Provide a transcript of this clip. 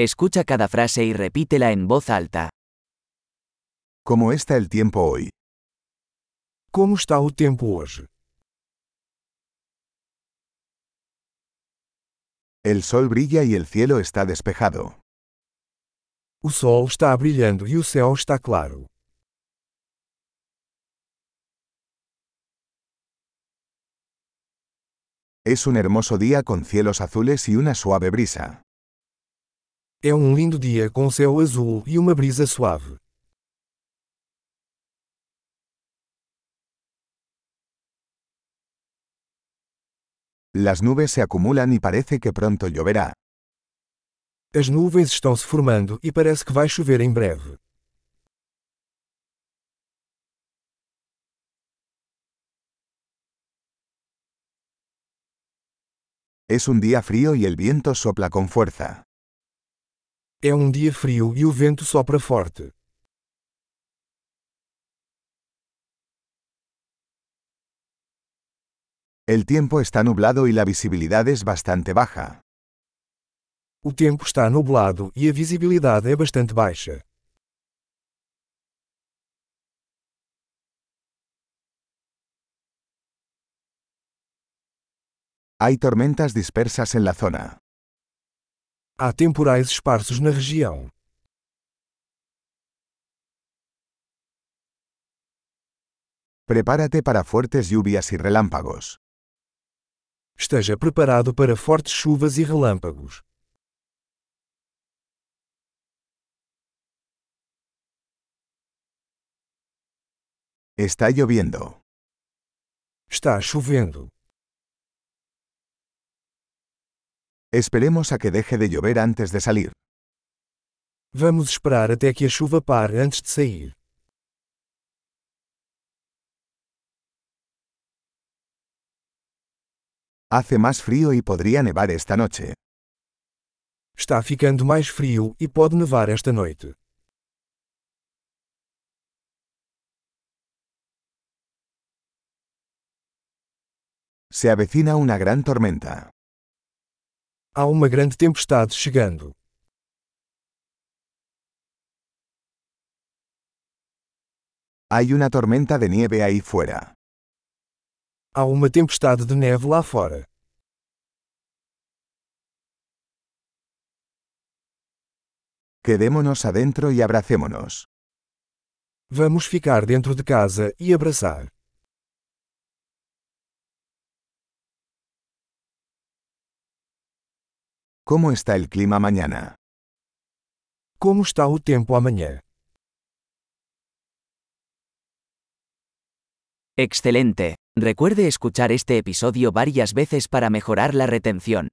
Escucha cada frase y repítela en voz alta. ¿Cómo está el tiempo hoy? Como está o tempo hoje? El sol brilla y el cielo está despejado. O sol está brilhando e o céu está claro. Es un hermoso día con cielos azules y una suave brisa. É um lindo dia com céu azul e uma brisa suave. Las nubes se acumulan y parece que pronto lloverá. As nuvens estão se formando e parece que vai chover em breve. Es un día frío y el viento sopla con fuerza. É um dia frio e o vento sopra forte. El tiempo está nublado y la visibilidad es bastante baja. O tempo está nublado e a visibilidade é bastante baixa. Hay tormentas dispersas en la zona. Há temporais esparsos na região. Prepárate para fuertes lluvias y relámpagos. Esteja preparado para fortes chuvas e relâmpagos. Está lloviendo. Está chovendo. Esperemos a que deje de llover antes de salir. Vamos esperar até que a chuva pare antes de sair. Hace más frío y podría nevar esta noche. Está ficando mais frio e pode nevar esta noite. Se avecina una gran tormenta. Há uma grande tempestade chegando. Hay una tormenta de nieve ahí fuera. Há uma tempestade de neve lá fora. Quedémonos adentro y abracémonos. Vamos ficar dentro de casa e abraçar. ¿Cómo está el clima mañana? Como está o tempo amanhã? Excelente. Recuerde escuchar este episodio varias veces para mejorar la retención.